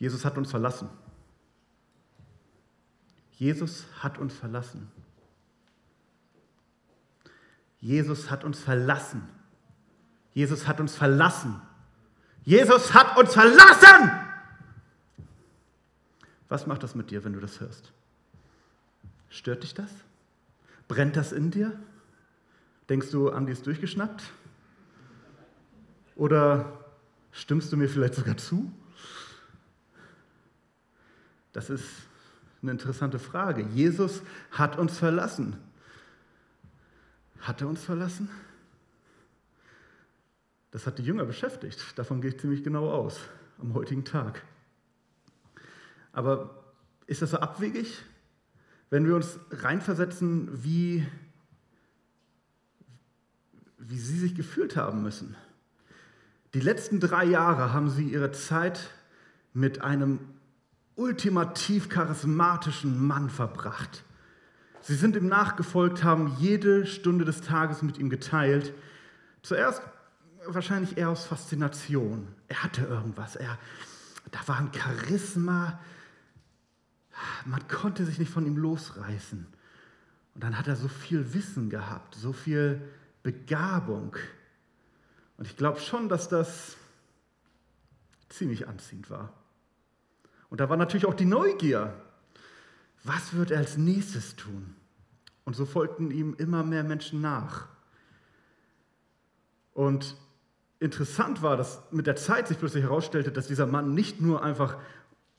Jesus hat uns verlassen. Jesus hat uns verlassen. Jesus hat uns verlassen. Jesus hat uns verlassen. Jesus hat uns verlassen. Was macht das mit dir, wenn du das hörst? Stört dich das? Brennt das in dir? Denkst du, Andi ist durchgeschnappt? Oder stimmst du mir vielleicht sogar zu? Das ist eine interessante Frage. Jesus hat uns verlassen. Hat er uns verlassen? Das hat die Jünger beschäftigt. Davon gehe ich ziemlich genau aus am heutigen Tag. Aber ist das so abwegig, wenn wir uns reinversetzen, wie, wie sie sich gefühlt haben müssen? Die letzten drei Jahre haben sie ihre Zeit mit einem ultimativ charismatischen Mann verbracht. Sie sind ihm nachgefolgt, haben jede Stunde des Tages mit ihm geteilt. Zuerst wahrscheinlich eher aus Faszination. Er hatte irgendwas. Er, da war ein Charisma. Man konnte sich nicht von ihm losreißen. Und dann hat er so viel Wissen gehabt, so viel Begabung. Und ich glaube schon, dass das ziemlich anziehend war. Und da war natürlich auch die Neugier. Was wird er als nächstes tun? Und so folgten ihm immer mehr Menschen nach. Und interessant war, dass mit der Zeit sich plötzlich herausstellte, dass dieser Mann nicht nur einfach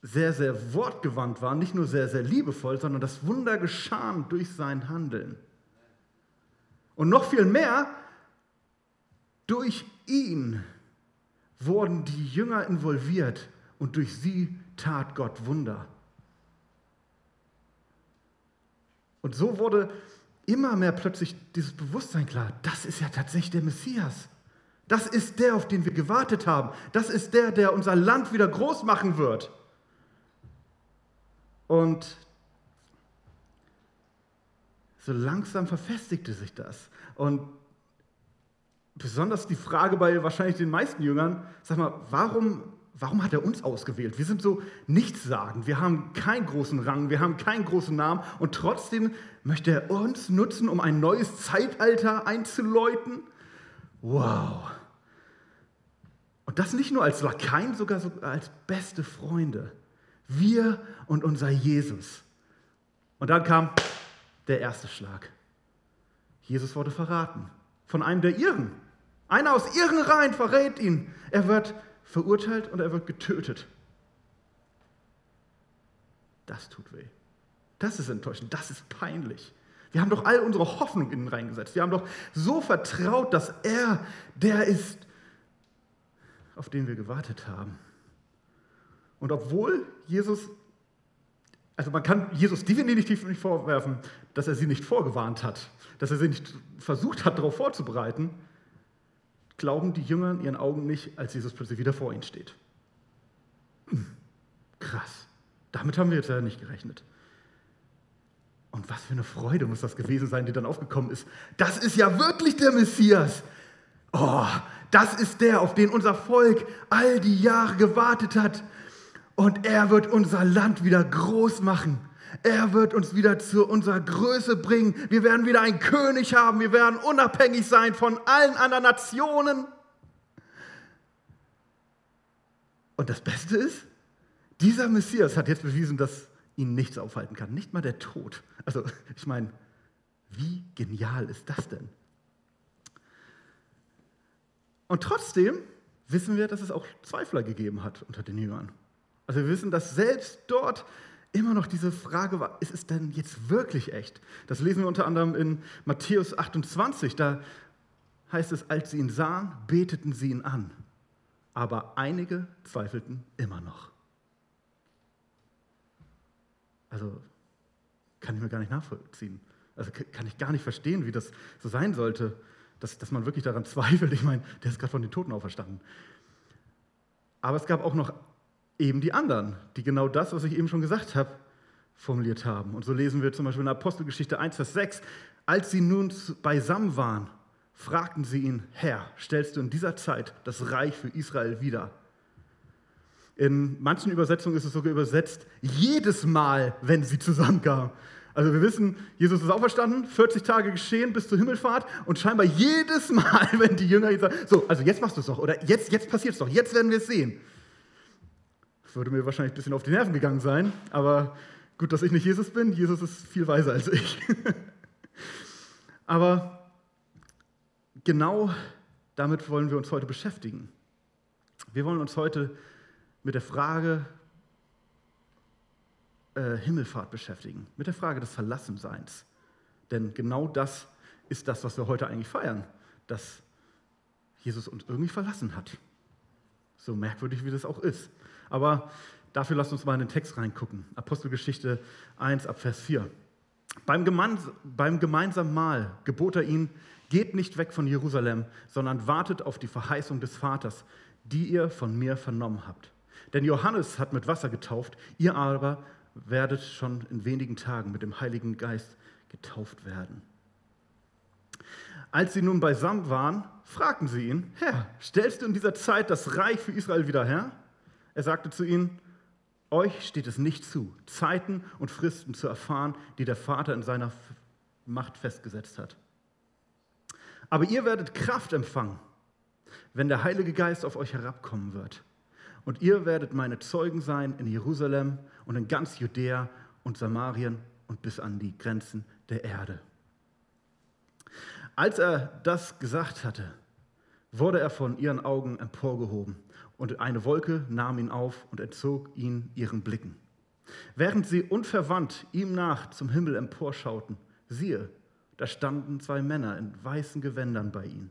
sehr, sehr wortgewandt war, nicht nur sehr, sehr liebevoll, sondern das Wunder geschahen durch sein Handeln. Und noch viel mehr, durch ihn wurden die Jünger involviert und durch sie tat Gott Wunder. Und so wurde immer mehr plötzlich dieses Bewusstsein klar, das ist ja tatsächlich der Messias. Das ist der, auf den wir gewartet haben. Das ist der, der unser Land wieder groß machen wird. Und so langsam verfestigte sich das. Und besonders die Frage bei wahrscheinlich den meisten Jüngern, sag mal, warum warum hat er uns ausgewählt? Wir sind so nichtssagend, wir haben keinen großen Rang, wir haben keinen großen Namen und trotzdem möchte er uns nutzen, um ein neues Zeitalter einzuläuten? Wow. Und das nicht nur als Lakaien, sogar so als beste Freunde. Wir und unser Jesus. Und dann kam der erste Schlag. Jesus wurde verraten von einem der Ihren. Einer aus ihren Reihen verrät ihn. Er wird verurteilt und er wird getötet. Das tut weh. Das ist enttäuschend. Das ist peinlich. Wir haben doch all unsere Hoffnung in ihn reingesetzt. Wir haben doch so vertraut, dass er der ist, auf den wir gewartet haben. Und obwohl Jesus, also man kann Jesus definitiv nicht vorwerfen, dass er sie nicht vorgewarnt hat, dass er sie nicht versucht hat, darauf vorzubereiten, glauben die Jünger in ihren Augen nicht, als Jesus plötzlich wieder vor ihnen steht. Hm, krass. Damit haben wir jetzt ja nicht gerechnet. Und was für eine Freude muss das gewesen sein, die dann aufgekommen ist. Das ist ja wirklich der Messias. Oh, das ist der, auf den unser Volk all die Jahre gewartet hat. Und er wird unser Land wieder groß machen. Er wird uns wieder zu unserer Größe bringen. Wir werden wieder einen König haben. Wir werden unabhängig sein von allen anderen Nationen. Und das Beste ist, dieser Messias hat jetzt bewiesen, dass ihn nichts aufhalten kann. Nicht mal der Tod. Also, ich meine, wie genial ist das denn? Und trotzdem wissen wir, dass es auch Zweifler gegeben hat unter den Jüngern. Also wir wissen, dass selbst dort immer noch diese Frage war, ist es denn jetzt wirklich echt? Das lesen wir unter anderem in Matthäus 28, da heißt es, als sie ihn sahen, beteten sie ihn an. Aber einige zweifelten immer noch. Also kann ich mir gar nicht nachvollziehen. Also kann ich gar nicht verstehen, wie das so sein sollte, dass, dass man wirklich daran zweifelt. Ich meine, der ist gerade von den Toten auferstanden. Aber es gab auch noch eben die anderen, die genau das, was ich eben schon gesagt habe, formuliert haben. Und so lesen wir zum Beispiel in Apostelgeschichte 1, Vers 6, als sie nun beisammen waren, fragten sie ihn, Herr, stellst du in dieser Zeit das Reich für Israel wieder? In manchen Übersetzungen ist es sogar übersetzt, jedes Mal, wenn sie zusammenkamen. Also wir wissen, Jesus ist auferstanden, 40 Tage geschehen bis zur Himmelfahrt und scheinbar jedes Mal, wenn die Jünger sagen, so, also jetzt machst du es doch oder jetzt, jetzt passiert es doch, jetzt werden wir es sehen. Würde mir wahrscheinlich ein bisschen auf die Nerven gegangen sein, aber gut, dass ich nicht Jesus bin. Jesus ist viel weiser als ich. aber genau damit wollen wir uns heute beschäftigen. Wir wollen uns heute mit der Frage äh, Himmelfahrt beschäftigen, mit der Frage des Verlassenseins. Denn genau das ist das, was wir heute eigentlich feiern, dass Jesus uns irgendwie verlassen hat. So merkwürdig, wie das auch ist. Aber dafür lasst uns mal in den Text reingucken. Apostelgeschichte 1 ab Vers 4. Beim, beim gemeinsamen Mahl gebot er ihnen, geht nicht weg von Jerusalem, sondern wartet auf die Verheißung des Vaters, die ihr von mir vernommen habt. Denn Johannes hat mit Wasser getauft, ihr aber werdet schon in wenigen Tagen mit dem Heiligen Geist getauft werden. Als sie nun beisammen waren, fragten sie ihn, Herr, stellst du in dieser Zeit das Reich für Israel wieder her? Er sagte zu ihnen, euch steht es nicht zu, Zeiten und Fristen zu erfahren, die der Vater in seiner Macht festgesetzt hat. Aber ihr werdet Kraft empfangen, wenn der Heilige Geist auf euch herabkommen wird. Und ihr werdet meine Zeugen sein in Jerusalem und in ganz Judäa und Samarien und bis an die Grenzen der Erde. Als er das gesagt hatte, wurde er von ihren Augen emporgehoben und eine Wolke nahm ihn auf und entzog ihn ihren Blicken. Während sie unverwandt ihm nach zum Himmel emporschauten, siehe, da standen zwei Männer in weißen Gewändern bei ihm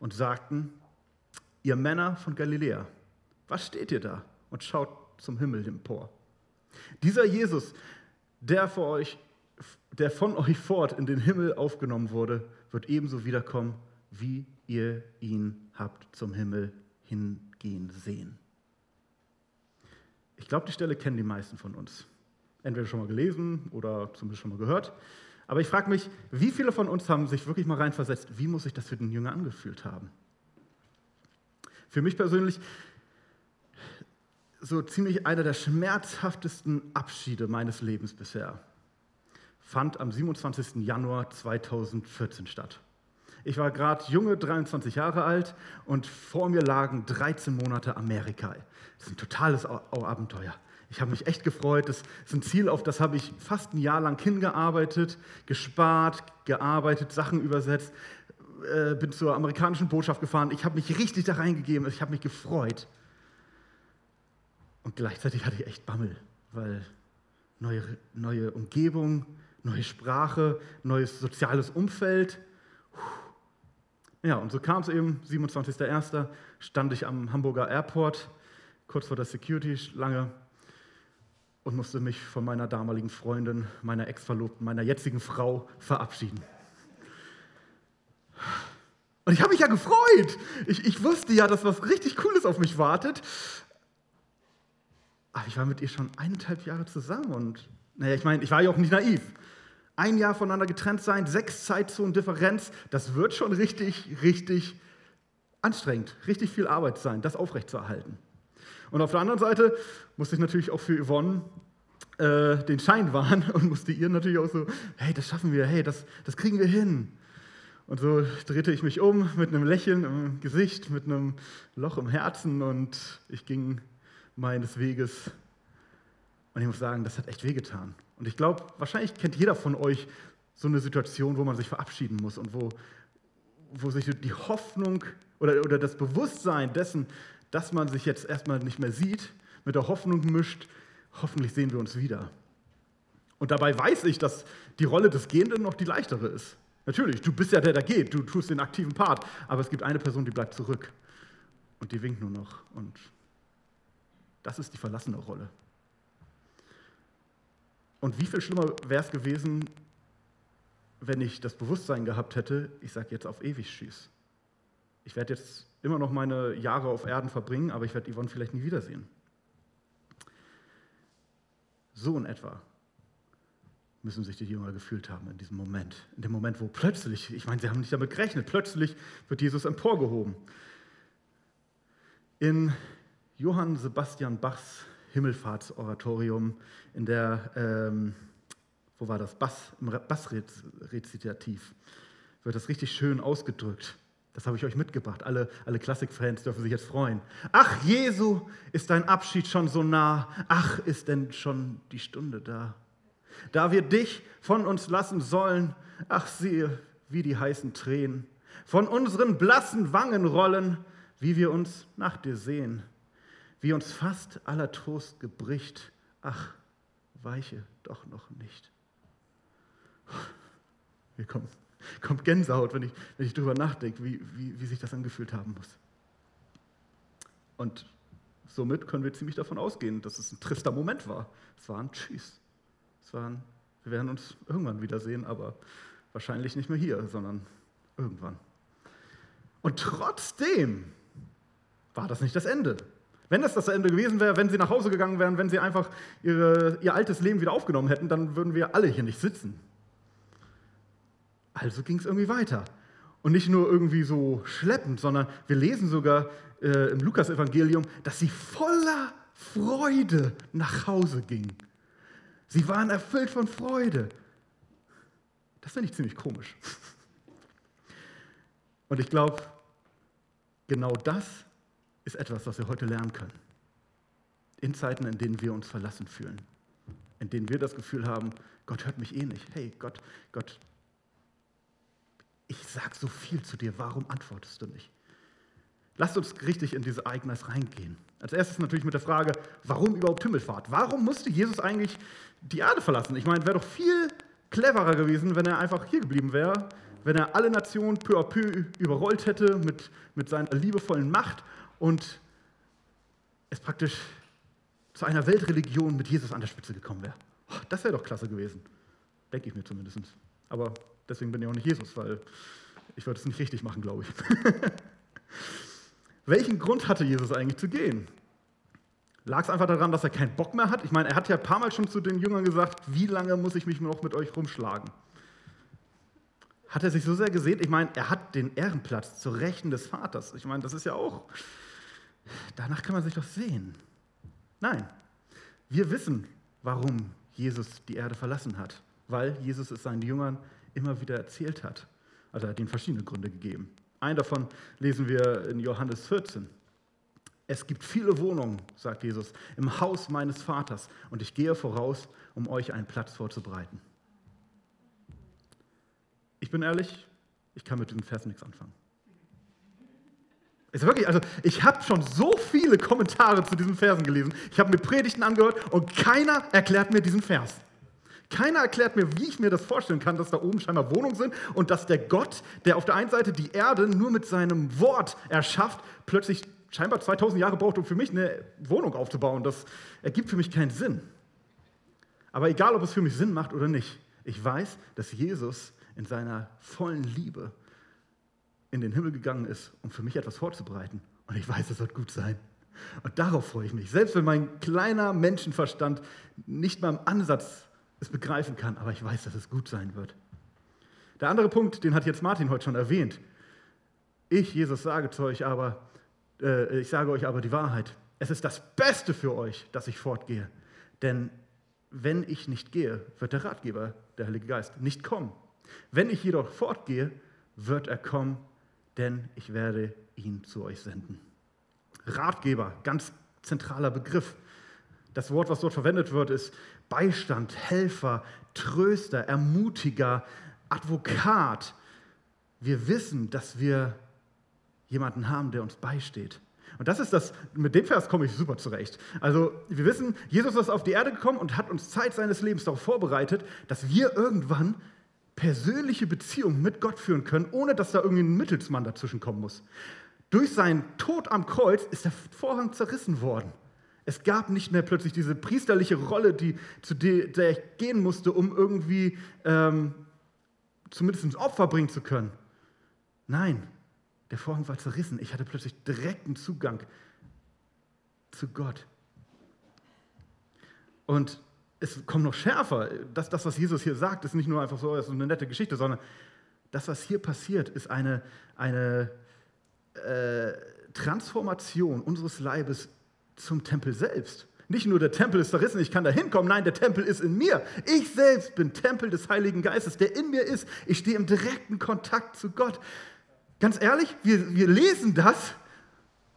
und sagten, ihr Männer von Galiläa, was steht ihr da und schaut zum Himmel empor? Dieser Jesus, der, vor euch, der von euch fort in den Himmel aufgenommen wurde, wird ebenso wiederkommen, wie ihr ihn habt zum Himmel hingehen sehen. Ich glaube, die Stelle kennen die meisten von uns. Entweder schon mal gelesen oder zumindest schon mal gehört. Aber ich frage mich, wie viele von uns haben sich wirklich mal reinversetzt, wie muss sich das für den Jünger angefühlt haben? Für mich persönlich so ziemlich einer der schmerzhaftesten Abschiede meines Lebens bisher fand am 27. Januar 2014 statt. Ich war gerade junge, 23 Jahre alt und vor mir lagen 13 Monate Amerika. Das ist ein totales Abenteuer. Ich habe mich echt gefreut. Das ist ein Ziel, auf das habe ich fast ein Jahr lang hingearbeitet, gespart, gearbeitet, Sachen übersetzt, äh, bin zur amerikanischen Botschaft gefahren. Ich habe mich richtig da reingegeben. Ich habe mich gefreut. Und gleichzeitig hatte ich echt Bammel, weil neue, neue Umgebung, neue Sprache, neues soziales Umfeld. Ja, und so kam es eben, 27.01. stand ich am Hamburger Airport, kurz vor der Security-Schlange und musste mich von meiner damaligen Freundin, meiner Ex-Verlobten, meiner jetzigen Frau verabschieden. Und ich habe mich ja gefreut. Ich, ich wusste ja, dass was richtig Cooles auf mich wartet. Aber ich war mit ihr schon eineinhalb Jahre zusammen und, naja, ich meine, ich war ja auch nicht naiv. Ein Jahr voneinander getrennt sein, sechs Zeitzonen Differenz, das wird schon richtig, richtig anstrengend, richtig viel Arbeit sein, das aufrechtzuerhalten. Und auf der anderen Seite musste ich natürlich auch für Yvonne äh, den Schein wahren und musste ihr natürlich auch so, hey, das schaffen wir, hey, das, das kriegen wir hin. Und so drehte ich mich um mit einem Lächeln im Gesicht, mit einem Loch im Herzen und ich ging meines Weges. Und ich muss sagen, das hat echt wehgetan. Und ich glaube, wahrscheinlich kennt jeder von euch so eine Situation, wo man sich verabschieden muss und wo, wo sich die Hoffnung oder, oder das Bewusstsein dessen, dass man sich jetzt erstmal nicht mehr sieht, mit der Hoffnung mischt, hoffentlich sehen wir uns wieder. Und dabei weiß ich, dass die Rolle des Gehenden noch die leichtere ist. Natürlich, du bist ja der, der geht, du tust den aktiven Part, aber es gibt eine Person, die bleibt zurück und die winkt nur noch und das ist die verlassene Rolle. Und wie viel schlimmer wäre es gewesen, wenn ich das Bewusstsein gehabt hätte, ich sage jetzt auf ewig Tschüss. Ich werde jetzt immer noch meine Jahre auf Erden verbringen, aber ich werde Yvonne vielleicht nie wiedersehen. So in etwa müssen sich die Jünger gefühlt haben in diesem Moment. In dem Moment, wo plötzlich, ich meine, sie haben nicht damit gerechnet, plötzlich wird Jesus emporgehoben. In Johann Sebastian Bachs Himmelfahrtsoratorium in der, ähm, wo war das, Bass, im Bassrezitativ, wird das richtig schön ausgedrückt. Das habe ich euch mitgebracht. Alle, alle Klassikfans dürfen sich jetzt freuen. Ach, Jesu, ist dein Abschied schon so nah? Ach, ist denn schon die Stunde da? Da wir dich von uns lassen sollen, ach, siehe, wie die heißen Tränen von unseren blassen Wangen rollen, wie wir uns nach dir sehen, wie uns fast aller Trost gebricht. Ach, weiche doch noch nicht. Mir kommt, kommt Gänsehaut, wenn ich, wenn ich darüber nachdenke, wie, wie, wie sich das angefühlt haben muss. Und somit können wir ziemlich davon ausgehen, dass es ein trister Moment war. Es war ein Tschüss. Es war ein, wir werden uns irgendwann wiedersehen, aber wahrscheinlich nicht mehr hier, sondern irgendwann. Und trotzdem war das nicht das Ende. Wenn das das Ende gewesen wäre, wenn sie nach Hause gegangen wären, wenn sie einfach ihre, ihr altes Leben wieder aufgenommen hätten, dann würden wir alle hier nicht sitzen. Also ging es irgendwie weiter. Und nicht nur irgendwie so schleppend, sondern wir lesen sogar äh, im Lukas-Evangelium, dass sie voller Freude nach Hause gingen. Sie waren erfüllt von Freude. Das finde ich ziemlich komisch. Und ich glaube, genau das ist etwas, was wir heute lernen können. In Zeiten, in denen wir uns verlassen fühlen, in denen wir das Gefühl haben, Gott hört mich eh nicht. Hey, Gott, Gott, ich sage so viel zu dir, warum antwortest du nicht? Lasst uns richtig in diese Ereignis reingehen. Als erstes natürlich mit der Frage, warum überhaupt Himmelfahrt? Warum musste Jesus eigentlich die Erde verlassen? Ich meine, wäre doch viel cleverer gewesen, wenn er einfach hier geblieben wäre, wenn er alle Nationen peu à peu überrollt hätte mit, mit seiner liebevollen Macht und es praktisch zu einer Weltreligion mit Jesus an der Spitze gekommen wäre. Das wäre doch klasse gewesen. Denke ich mir zumindest. Aber deswegen bin ich auch nicht Jesus, weil ich würde es nicht richtig machen, glaube ich. Welchen Grund hatte Jesus eigentlich zu gehen? Lag es einfach daran, dass er keinen Bock mehr hat? Ich meine, er hat ja ein paar Mal schon zu den Jüngern gesagt, wie lange muss ich mich noch mit euch rumschlagen? Hat er sich so sehr gesehen? Ich meine, er hat den Ehrenplatz zur Rechten des Vaters. Ich meine, das ist ja auch, danach kann man sich doch sehen. Nein, wir wissen, warum Jesus die Erde verlassen hat, weil Jesus es seinen Jüngern immer wieder erzählt hat. Also er hat ihnen verschiedene Gründe gegeben. Einen davon lesen wir in Johannes 14. Es gibt viele Wohnungen, sagt Jesus, im Haus meines Vaters und ich gehe voraus, um euch einen Platz vorzubereiten. Ich bin ehrlich, ich kann mit diesem Vers nichts anfangen. Ist wirklich, also ich habe schon so viele Kommentare zu diesen Versen gelesen. Ich habe mir Predigten angehört und keiner erklärt mir diesen Vers. Keiner erklärt mir, wie ich mir das vorstellen kann, dass da oben scheinbar Wohnungen sind und dass der Gott, der auf der einen Seite die Erde nur mit seinem Wort erschafft, plötzlich scheinbar 2000 Jahre braucht, um für mich eine Wohnung aufzubauen. Das ergibt für mich keinen Sinn. Aber egal, ob es für mich Sinn macht oder nicht, ich weiß, dass Jesus in seiner vollen Liebe in den Himmel gegangen ist, um für mich etwas vorzubereiten. Und ich weiß, es wird gut sein. Und darauf freue ich mich. Selbst wenn mein kleiner Menschenverstand nicht mal im Ansatz es begreifen kann, aber ich weiß, dass es gut sein wird. Der andere Punkt, den hat jetzt Martin heute schon erwähnt. Ich, Jesus, sage zu euch aber, äh, ich sage euch aber die Wahrheit. Es ist das Beste für euch, dass ich fortgehe. Denn wenn ich nicht gehe, wird der Ratgeber, der Heilige Geist, nicht kommen. Wenn ich jedoch fortgehe, wird er kommen, denn ich werde ihn zu euch senden. Ratgeber, ganz zentraler Begriff. Das Wort, was dort verwendet wird, ist Beistand, Helfer, Tröster, Ermutiger, Advokat. Wir wissen, dass wir jemanden haben, der uns beisteht. Und das ist das, mit dem Vers komme ich super zurecht. Also, wir wissen, Jesus ist auf die Erde gekommen und hat uns Zeit seines Lebens darauf vorbereitet, dass wir irgendwann persönliche Beziehung mit Gott führen können, ohne dass da irgendwie ein Mittelsmann dazwischen kommen muss. Durch seinen Tod am Kreuz ist der Vorhang zerrissen worden. Es gab nicht mehr plötzlich diese priesterliche Rolle, die, zu der ich gehen musste, um irgendwie ähm, zumindest ein Opfer bringen zu können. Nein, der Vorhang war zerrissen. Ich hatte plötzlich direkten Zugang zu Gott. Und es kommt noch schärfer. Das, das, was Jesus hier sagt, ist nicht nur einfach so ist eine nette Geschichte, sondern das, was hier passiert, ist eine, eine äh, Transformation unseres Leibes zum Tempel selbst. Nicht nur der Tempel ist zerrissen, ich kann da hinkommen, nein, der Tempel ist in mir. Ich selbst bin Tempel des Heiligen Geistes, der in mir ist. Ich stehe im direkten Kontakt zu Gott. Ganz ehrlich, wir, wir lesen das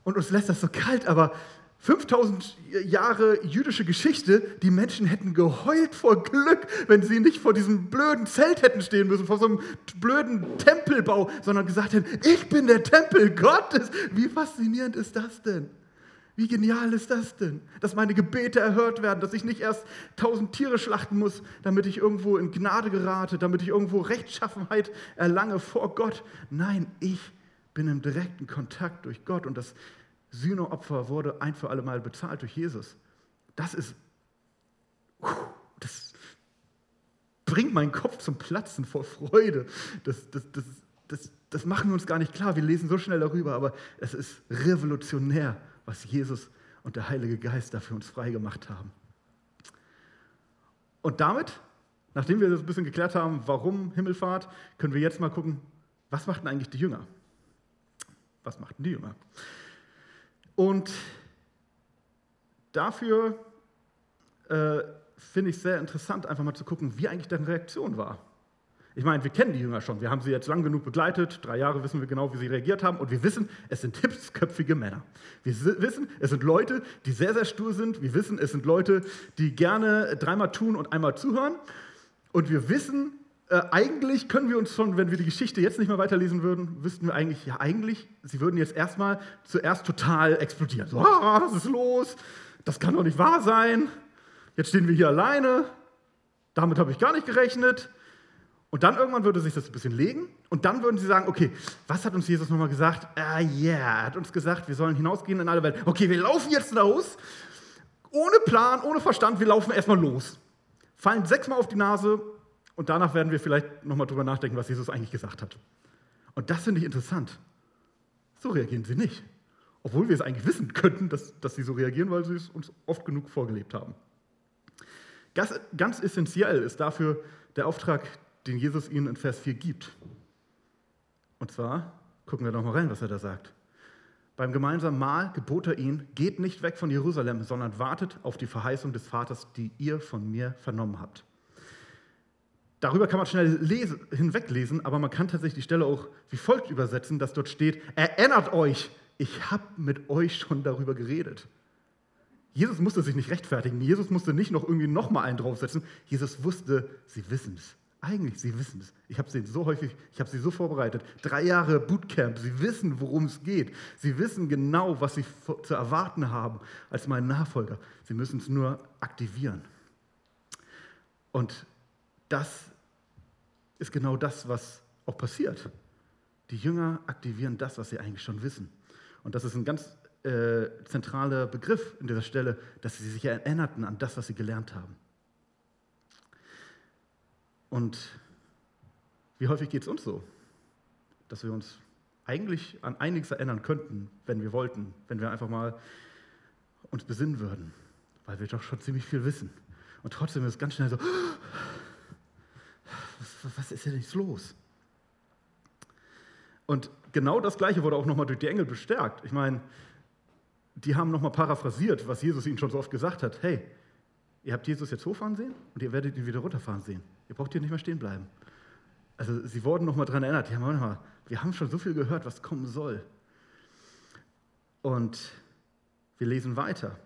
und uns lässt das so kalt, aber 5000 Jahre jüdische Geschichte, die Menschen hätten geheult vor Glück, wenn sie nicht vor diesem blöden Zelt hätten stehen müssen, vor so einem blöden Tempelbau, sondern gesagt hätten, ich bin der Tempel Gottes. Wie faszinierend ist das denn? Wie genial ist das denn? Dass meine Gebete erhört werden, dass ich nicht erst tausend Tiere schlachten muss, damit ich irgendwo in Gnade gerate, damit ich irgendwo Rechtschaffenheit erlange vor Gott. Nein, ich bin im direkten Kontakt durch Gott und das Sühneopfer wurde ein für alle Mal bezahlt durch Jesus. Das ist, das bringt meinen Kopf zum Platzen vor Freude. Das, das, das, das, das machen wir uns gar nicht klar. Wir lesen so schnell darüber, aber es ist revolutionär, was Jesus und der Heilige Geist da für uns freigemacht haben. Und damit, nachdem wir das ein bisschen geklärt haben, warum Himmelfahrt, können wir jetzt mal gucken, was machten eigentlich die Jünger? Was machten die Jünger? Und dafür äh, finde ich es sehr interessant, einfach mal zu gucken, wie eigentlich deren Reaktion war. Ich meine, wir kennen die Jünger schon, wir haben sie jetzt lang genug begleitet, drei Jahre wissen wir genau, wie sie reagiert haben. Und wir wissen, es sind hitzköpfige Männer. Wir wissen, es sind Leute, die sehr, sehr stur sind, wir wissen, es sind Leute, die gerne dreimal tun und einmal zuhören. Und wir wissen, äh, eigentlich können wir uns schon, wenn wir die Geschichte jetzt nicht mehr weiterlesen würden, wüssten wir eigentlich, ja eigentlich, sie würden jetzt erstmal zuerst total explodieren. So, ah, was ist los? Das kann doch nicht wahr sein. Jetzt stehen wir hier alleine. Damit habe ich gar nicht gerechnet. Und dann irgendwann würde sich das ein bisschen legen und dann würden sie sagen, okay, was hat uns Jesus nochmal gesagt? Ah ja, yeah. er hat uns gesagt, wir sollen hinausgehen in alle Welt. Okay, wir laufen jetzt los, ohne Plan, ohne Verstand, wir laufen erstmal los. Fallen sechsmal auf die Nase, und danach werden wir vielleicht nochmal drüber nachdenken, was Jesus eigentlich gesagt hat. Und das finde ich interessant. So reagieren sie nicht. Obwohl wir es eigentlich wissen könnten, dass, dass sie so reagieren, weil sie es uns oft genug vorgelebt haben. Ganz, ganz essentiell ist dafür der Auftrag, den Jesus ihnen in Vers 4 gibt. Und zwar, gucken wir doch mal rein, was er da sagt. Beim gemeinsamen Mahl gebot er ihnen, geht nicht weg von Jerusalem, sondern wartet auf die Verheißung des Vaters, die ihr von mir vernommen habt. Darüber kann man schnell lesen, hinweglesen, aber man kann tatsächlich die Stelle auch wie folgt übersetzen, dass dort steht, erinnert euch, ich habe mit euch schon darüber geredet. Jesus musste sich nicht rechtfertigen, Jesus musste nicht noch irgendwie nochmal einen draufsetzen. Jesus wusste, sie wissen es. Eigentlich, sie wissen es. Ich habe sie so häufig, ich habe sie so vorbereitet. Drei Jahre Bootcamp, sie wissen, worum es geht. Sie wissen genau, was sie zu erwarten haben als mein Nachfolger. Sie müssen es nur aktivieren. Und das ist genau das, was auch passiert. Die Jünger aktivieren das, was sie eigentlich schon wissen. Und das ist ein ganz äh, zentraler Begriff in dieser Stelle, dass sie sich erinnerten an das, was sie gelernt haben. Und wie häufig geht es uns so, dass wir uns eigentlich an einiges erinnern könnten, wenn wir wollten, wenn wir einfach mal uns besinnen würden, weil wir doch schon ziemlich viel wissen. Und trotzdem ist es ganz schnell so, was, ist denn jetzt los? Und genau das Gleiche wurde auch nochmal durch die Engel bestärkt. Ich meine, die haben nochmal paraphrasiert, was Jesus ihnen schon so oft gesagt hat. Hey, ihr habt Jesus jetzt hochfahren sehen und ihr werdet ihn wieder runterfahren sehen. Ihr braucht hier nicht mehr stehen bleiben. Also sie wurden nochmal daran erinnert, die haben wir haben schon so viel gehört, was kommen soll. Und wir lesen weiter.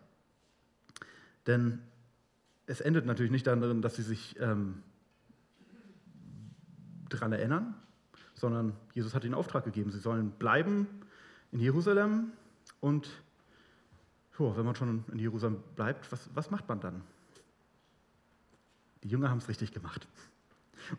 Denn es endet natürlich nicht darin, dass sie sich ähm, daran erinnern, sondern Jesus hat ihnen Auftrag gegeben. Sie sollen bleiben in Jerusalem und jo, wenn man schon in Jerusalem bleibt, was, was macht man dann? Die Jünger haben es richtig gemacht.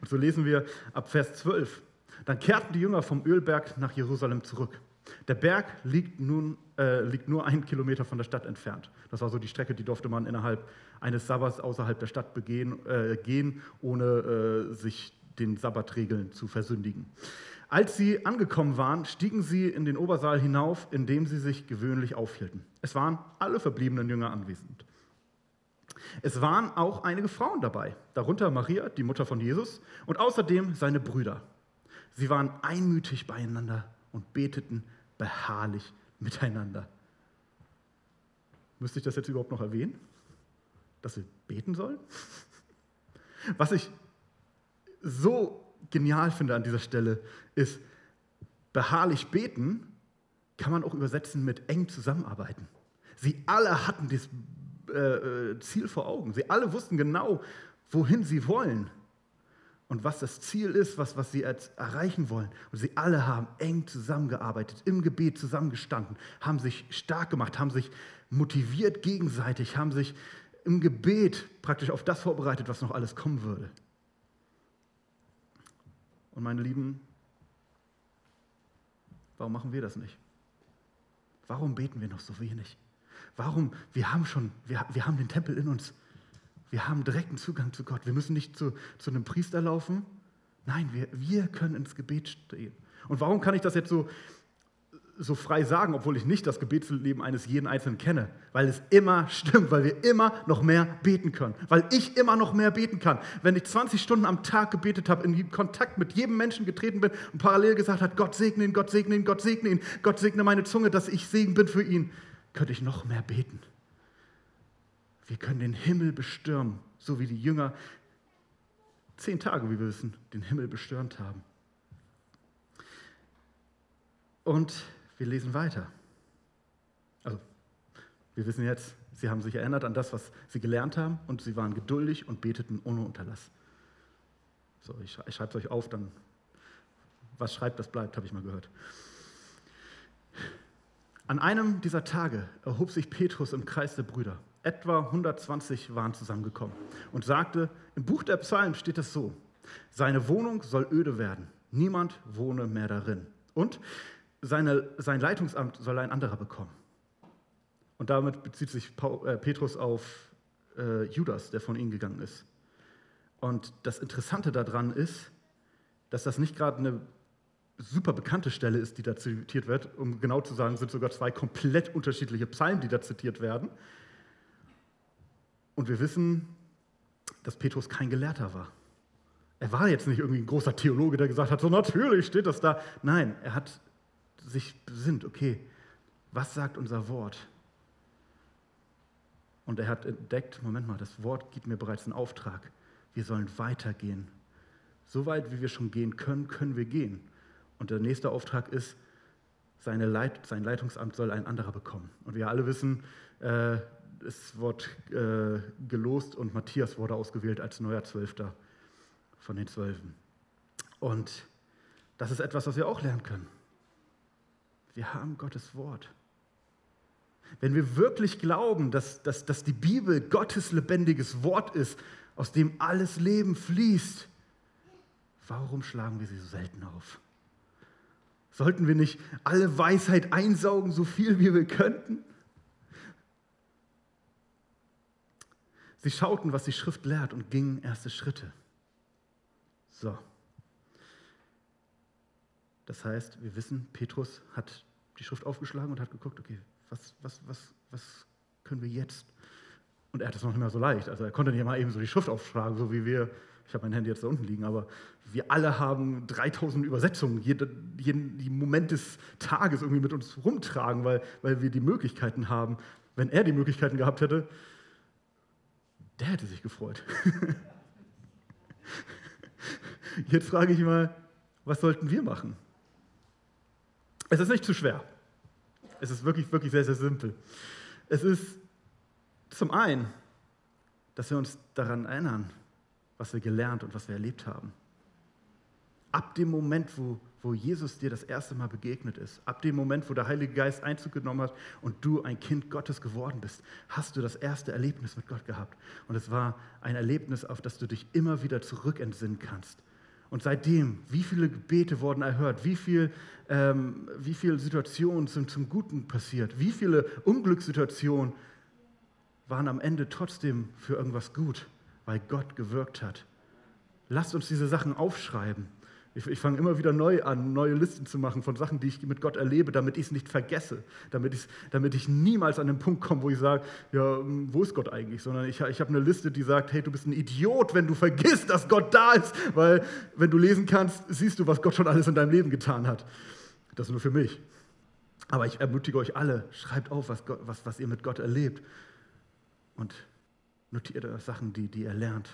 Und so lesen wir ab Vers 12. Dann kehrten die Jünger vom Ölberg nach Jerusalem zurück. Der Berg liegt, nun, äh, liegt nur einen Kilometer von der Stadt entfernt. Das war so die Strecke, die durfte man innerhalb eines Sabbats außerhalb der Stadt begehen, äh, gehen, ohne äh, sich den Sabbatregeln zu versündigen. Als sie angekommen waren, stiegen sie in den Obersaal hinauf, in dem sie sich gewöhnlich aufhielten. Es waren alle verbliebenen Jünger anwesend. Es waren auch einige Frauen dabei, darunter Maria, die Mutter von Jesus, und außerdem seine Brüder. Sie waren einmütig beieinander und beteten beharrlich miteinander. Müsste ich das jetzt überhaupt noch erwähnen? Dass wir beten sollen? Was ich so genial finde an dieser Stelle, ist, beharrlich beten kann man auch übersetzen mit eng zusammenarbeiten. Sie alle hatten das äh, äh, Ziel vor Augen. Sie alle wussten genau, wohin sie wollen und was das Ziel ist, was, was sie erreichen wollen. Und sie alle haben eng zusammengearbeitet, im Gebet zusammengestanden, haben sich stark gemacht, haben sich motiviert gegenseitig, haben sich im Gebet praktisch auf das vorbereitet, was noch alles kommen würde. Und meine Lieben, warum machen wir das nicht? Warum beten wir noch so wenig? Warum? Wir haben schon, wir, wir haben den Tempel in uns. Wir haben direkten Zugang zu Gott. Wir müssen nicht zu, zu einem Priester laufen. Nein, wir, wir können ins Gebet stehen. Und warum kann ich das jetzt so, so frei sagen, obwohl ich nicht das Gebetsleben eines jeden Einzelnen kenne? Weil es immer stimmt, weil wir immer noch mehr beten können. Weil ich immer noch mehr beten kann. Wenn ich 20 Stunden am Tag gebetet habe, in Kontakt mit jedem Menschen getreten bin und parallel gesagt hat, Gott segne ihn, Gott segne ihn, Gott segne ihn, Gott segne meine Zunge, dass ich Segen bin für ihn, könnte ich noch mehr beten. Wir können den Himmel bestürmen, so wie die Jünger zehn Tage, wie wir wissen, den Himmel bestürmt haben. Und wir lesen weiter. Also, wir wissen jetzt, sie haben sich erinnert an das, was sie gelernt haben und sie waren geduldig und beteten ohne Unterlass. So, ich, ich schreibe es euch auf, dann was schreibt, das bleibt, habe ich mal gehört. An einem dieser Tage erhob sich Petrus im Kreis der Brüder. Etwa 120 waren zusammengekommen und sagte, im Buch der Psalmen steht es so, seine Wohnung soll öde werden, niemand wohne mehr darin. Und seine, sein Leitungsamt soll ein anderer bekommen. Und damit bezieht sich äh, Petrus auf äh, Judas, der von ihnen gegangen ist. Und das Interessante daran ist, dass das nicht gerade eine super bekannte Stelle ist, die da zitiert wird. Um genau zu sagen, sind sogar zwei komplett unterschiedliche Psalmen, die da zitiert werden. Und wir wissen, dass Petrus kein Gelehrter war. Er war jetzt nicht irgendwie ein großer Theologe, der gesagt hat, so natürlich steht das da. Nein, er hat sich besinnt, okay, was sagt unser Wort? Und er hat entdeckt, Moment mal, das Wort gibt mir bereits einen Auftrag. Wir sollen weitergehen. So weit, wie wir schon gehen können, können wir gehen. Und der nächste Auftrag ist, seine Leit sein Leitungsamt soll ein anderer bekommen. Und wir alle wissen, äh, es wurde äh, gelost und Matthias wurde ausgewählt als neuer Zwölfter von den Zwölfen. Und das ist etwas, was wir auch lernen können. Wir haben Gottes Wort. Wenn wir wirklich glauben, dass, dass, dass die Bibel Gottes lebendiges Wort ist, aus dem alles Leben fließt, warum schlagen wir sie so selten auf? Sollten wir nicht alle Weisheit einsaugen, so viel wie wir könnten? Sie schauten, was die Schrift lehrt und gingen erste Schritte. So. Das heißt, wir wissen, Petrus hat die Schrift aufgeschlagen und hat geguckt, okay, was, was, was, was können wir jetzt? Und er hat es noch nicht mehr so leicht. Also er konnte nicht mal eben so die Schrift aufschlagen, so wie wir ich habe mein Handy jetzt da unten liegen, aber wir alle haben 3000 Übersetzungen, jeden, jeden Moment des Tages irgendwie mit uns rumtragen, weil, weil wir die Möglichkeiten haben. Wenn er die Möglichkeiten gehabt hätte, der hätte sich gefreut. Jetzt frage ich mal, was sollten wir machen? Es ist nicht zu schwer. Es ist wirklich, wirklich sehr, sehr simpel. Es ist zum einen, dass wir uns daran erinnern, was wir gelernt und was wir erlebt haben. Ab dem Moment, wo, wo Jesus dir das erste Mal begegnet ist, ab dem Moment, wo der Heilige Geist Einzug genommen hat und du ein Kind Gottes geworden bist, hast du das erste Erlebnis mit Gott gehabt. Und es war ein Erlebnis, auf das du dich immer wieder zurückentsinnen kannst. Und seitdem, wie viele Gebete wurden erhört, wie viele ähm, wie viel Situationen sind zum Guten passiert, wie viele Unglückssituationen waren am Ende trotzdem für irgendwas gut weil Gott gewirkt hat. Lasst uns diese Sachen aufschreiben. Ich, ich fange immer wieder neu an, neue Listen zu machen von Sachen, die ich mit Gott erlebe, damit ich es nicht vergesse, damit, damit ich niemals an den Punkt komme, wo ich sage, ja, hm, wo ist Gott eigentlich? Sondern ich, ich habe eine Liste, die sagt, hey, du bist ein Idiot, wenn du vergisst, dass Gott da ist, weil wenn du lesen kannst, siehst du, was Gott schon alles in deinem Leben getan hat. Das nur für mich. Aber ich ermutige euch alle, schreibt auf, was, Gott, was, was ihr mit Gott erlebt. Und notiert Sachen, die, die ihr lernt.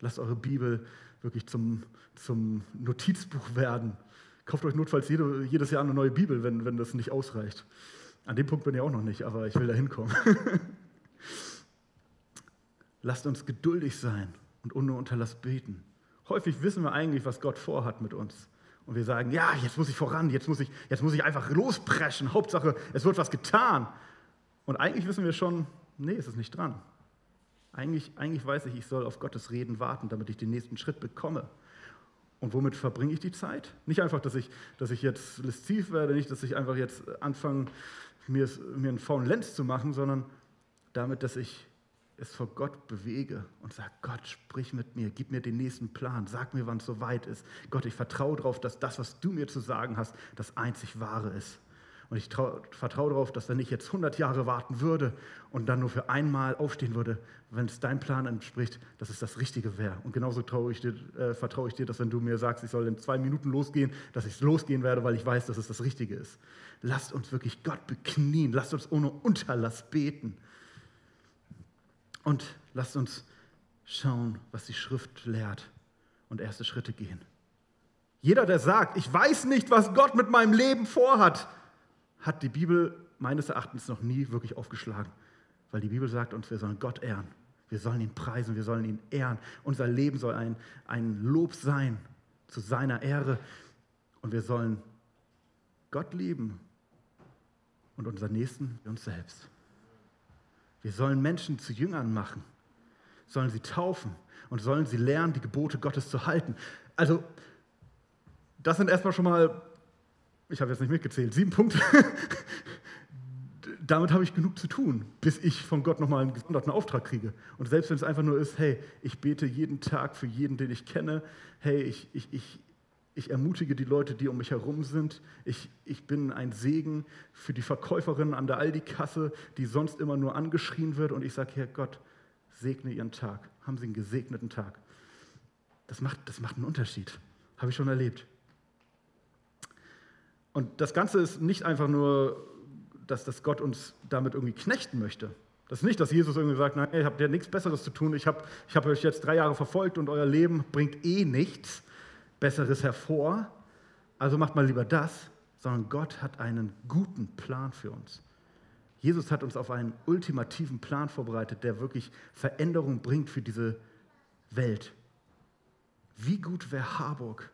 Lasst eure Bibel wirklich zum, zum Notizbuch werden. Kauft euch notfalls jede, jedes Jahr eine neue Bibel, wenn, wenn das nicht ausreicht. An dem Punkt bin ich auch noch nicht, aber ich will da hinkommen. Lasst uns geduldig sein und ohne Unterlass beten. Häufig wissen wir eigentlich, was Gott vorhat mit uns. Und wir sagen, ja, jetzt muss ich voran, jetzt muss ich, jetzt muss ich einfach lospreschen. Hauptsache, es wird was getan. Und eigentlich wissen wir schon, nee, es ist nicht dran. Eigentlich, eigentlich weiß ich, ich soll auf Gottes Reden warten, damit ich den nächsten Schritt bekomme. Und womit verbringe ich die Zeit? Nicht einfach, dass ich, dass ich jetzt listiv werde, nicht, dass ich einfach jetzt anfange, mir, mir einen faulen Lenz zu machen, sondern damit, dass ich es vor Gott bewege und sage, Gott, sprich mit mir, gib mir den nächsten Plan, sag mir, wann es soweit ist. Gott, ich vertraue darauf, dass das, was du mir zu sagen hast, das einzig wahre ist. Und ich vertraue darauf, dass er nicht jetzt 100 Jahre warten würde und dann nur für einmal aufstehen würde, wenn es deinem Plan entspricht, dass es das Richtige wäre. Und genauso ich dir, äh, vertraue ich dir, dass wenn du mir sagst, ich soll in zwei Minuten losgehen, dass ich losgehen werde, weil ich weiß, dass es das Richtige ist. Lasst uns wirklich Gott beknien, lasst uns ohne Unterlass beten. Und lasst uns schauen, was die Schrift lehrt und erste Schritte gehen. Jeder, der sagt, ich weiß nicht, was Gott mit meinem Leben vorhat, hat die Bibel meines Erachtens noch nie wirklich aufgeschlagen. Weil die Bibel sagt uns, wir sollen Gott ehren. Wir sollen ihn preisen, wir sollen ihn ehren. Unser Leben soll ein, ein Lob sein zu seiner Ehre. Und wir sollen Gott lieben und unseren Nächsten wie uns selbst. Wir sollen Menschen zu Jüngern machen, sollen sie taufen und sollen sie lernen, die Gebote Gottes zu halten. Also, das sind erstmal schon mal ich habe jetzt nicht mitgezählt, sieben Punkte. Damit habe ich genug zu tun, bis ich von Gott nochmal einen gesonderten Auftrag kriege. Und selbst wenn es einfach nur ist, hey, ich bete jeden Tag für jeden, den ich kenne, hey, ich, ich, ich, ich ermutige die Leute, die um mich herum sind. Ich, ich bin ein Segen für die Verkäuferin an der Aldi-Kasse, die sonst immer nur angeschrien wird. Und ich sage, Herr Gott, segne ihren Tag. Haben Sie einen gesegneten Tag. Das macht, das macht einen Unterschied. Habe ich schon erlebt. Und das Ganze ist nicht einfach nur, dass, dass Gott uns damit irgendwie knechten möchte. Das ist nicht, dass Jesus irgendwie sagt, nein, ihr habt ja nichts Besseres zu tun, ich habe ich hab euch jetzt drei Jahre verfolgt und euer Leben bringt eh nichts Besseres hervor, also macht mal lieber das, sondern Gott hat einen guten Plan für uns. Jesus hat uns auf einen ultimativen Plan vorbereitet, der wirklich Veränderung bringt für diese Welt. Wie gut wäre Harburg,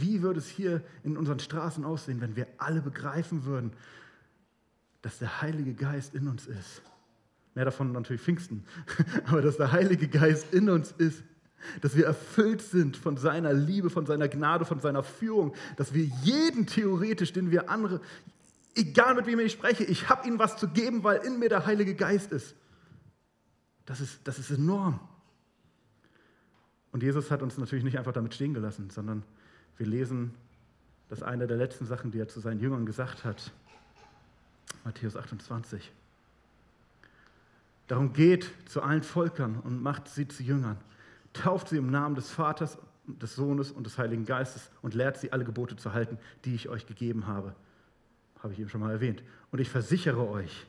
wie würde es hier in unseren Straßen aussehen, wenn wir alle begreifen würden, dass der Heilige Geist in uns ist? Mehr davon natürlich Pfingsten, aber dass der Heilige Geist in uns ist, dass wir erfüllt sind von seiner Liebe, von seiner Gnade, von seiner Führung, dass wir jeden theoretisch, den wir andere, egal mit wem ich spreche, ich habe ihnen was zu geben, weil in mir der Heilige Geist ist. Das ist, das ist enorm. Und Jesus hat uns natürlich nicht einfach damit stehen gelassen, sondern wir lesen, dass eine der letzten Sachen, die er zu seinen Jüngern gesagt hat, Matthäus 28. Darum geht zu allen Völkern und macht sie zu Jüngern. Tauft sie im Namen des Vaters, des Sohnes und des Heiligen Geistes und lehrt sie alle Gebote zu halten, die ich euch gegeben habe. Habe ich eben schon mal erwähnt. Und ich versichere euch,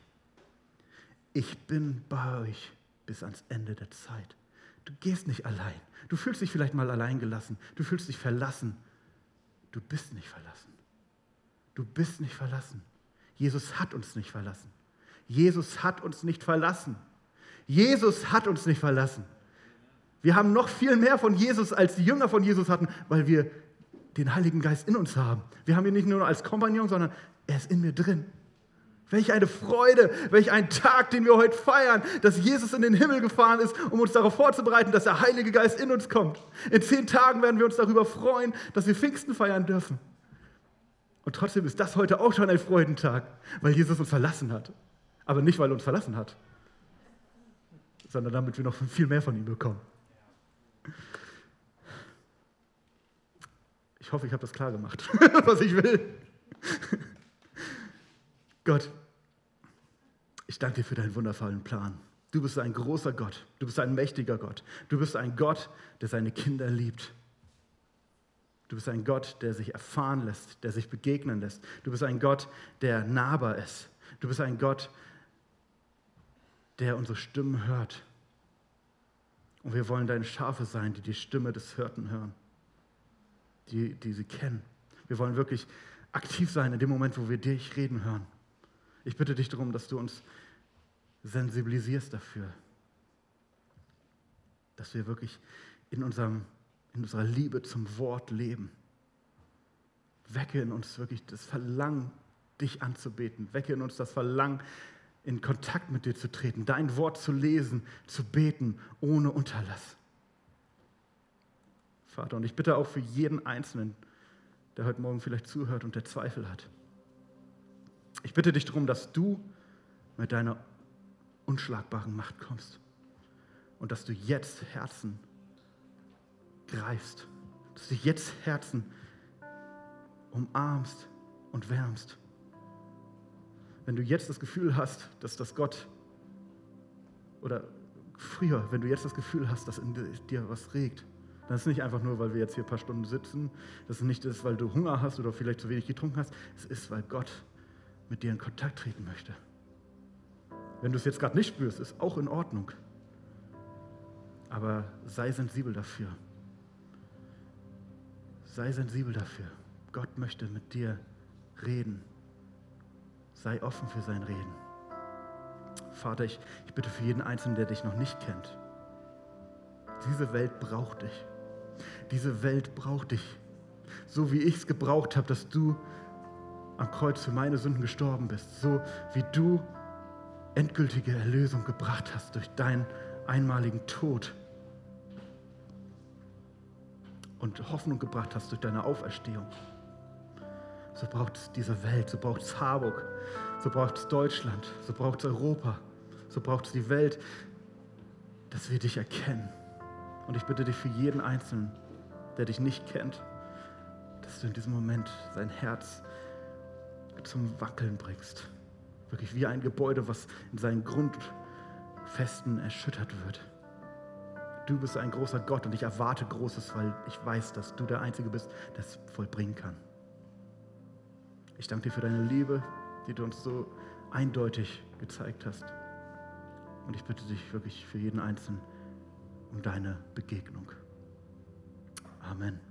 ich bin bei euch bis ans Ende der Zeit. Du gehst nicht allein. Du fühlst dich vielleicht mal allein gelassen. Du fühlst dich verlassen. Du bist nicht verlassen. Du bist nicht verlassen. Jesus hat uns nicht verlassen. Jesus hat uns nicht verlassen. Jesus hat uns nicht verlassen. Wir haben noch viel mehr von Jesus, als die Jünger von Jesus hatten, weil wir den Heiligen Geist in uns haben. Wir haben ihn nicht nur als Kompagnon, sondern er ist in mir drin. Welch eine Freude, welch ein Tag, den wir heute feiern, dass Jesus in den Himmel gefahren ist, um uns darauf vorzubereiten, dass der Heilige Geist in uns kommt. In zehn Tagen werden wir uns darüber freuen, dass wir Pfingsten feiern dürfen. Und trotzdem ist das heute auch schon ein Freudentag, weil Jesus uns verlassen hat. Aber nicht, weil er uns verlassen hat, sondern damit wir noch viel mehr von ihm bekommen. Ich hoffe, ich habe das klar gemacht, was ich will. Gott, ich danke dir für deinen wundervollen Plan. Du bist ein großer Gott, du bist ein mächtiger Gott, du bist ein Gott, der seine Kinder liebt. Du bist ein Gott, der sich erfahren lässt, der sich begegnen lässt. Du bist ein Gott, der nahbar ist. Du bist ein Gott, der unsere Stimmen hört. Und wir wollen deine Schafe sein, die die Stimme des Hirten hören, die, die sie kennen. Wir wollen wirklich aktiv sein in dem Moment, wo wir dich reden hören. Ich bitte dich darum, dass du uns sensibilisierst dafür, dass wir wirklich in, unserem, in unserer Liebe zum Wort leben. Wecke in uns wirklich das Verlangen, dich anzubeten. Wecke in uns das Verlangen, in Kontakt mit dir zu treten, dein Wort zu lesen, zu beten, ohne Unterlass. Vater, und ich bitte auch für jeden Einzelnen, der heute Morgen vielleicht zuhört und der Zweifel hat. Ich bitte dich darum, dass du mit deiner unschlagbaren Macht kommst und dass du jetzt Herzen greifst, dass du jetzt Herzen umarmst und wärmst. Wenn du jetzt das Gefühl hast, dass das Gott oder früher, wenn du jetzt das Gefühl hast, dass in dir was regt, dann ist nicht einfach nur, weil wir jetzt hier ein paar Stunden sitzen, das ist nicht das, weil du Hunger hast oder vielleicht zu wenig getrunken hast, es ist, weil Gott mit dir in Kontakt treten möchte. Wenn du es jetzt gerade nicht spürst, ist auch in Ordnung. Aber sei sensibel dafür. Sei sensibel dafür. Gott möchte mit dir reden. Sei offen für sein Reden. Vater, ich, ich bitte für jeden Einzelnen, der dich noch nicht kennt. Diese Welt braucht dich. Diese Welt braucht dich. So wie ich es gebraucht habe, dass du am Kreuz für meine Sünden gestorben bist. So wie du endgültige Erlösung gebracht hast durch deinen einmaligen Tod und Hoffnung gebracht hast durch deine Auferstehung. So braucht es diese Welt, so braucht es Harburg, so braucht es Deutschland, so braucht es Europa, so braucht es die Welt, dass wir dich erkennen. Und ich bitte dich für jeden Einzelnen, der dich nicht kennt, dass du in diesem Moment sein Herz zum Wackeln bringst. Wirklich wie ein Gebäude, was in seinen Grundfesten erschüttert wird. Du bist ein großer Gott und ich erwarte Großes, weil ich weiß, dass du der Einzige bist, der es vollbringen kann. Ich danke dir für deine Liebe, die du uns so eindeutig gezeigt hast. Und ich bitte dich wirklich für jeden Einzelnen um deine Begegnung. Amen.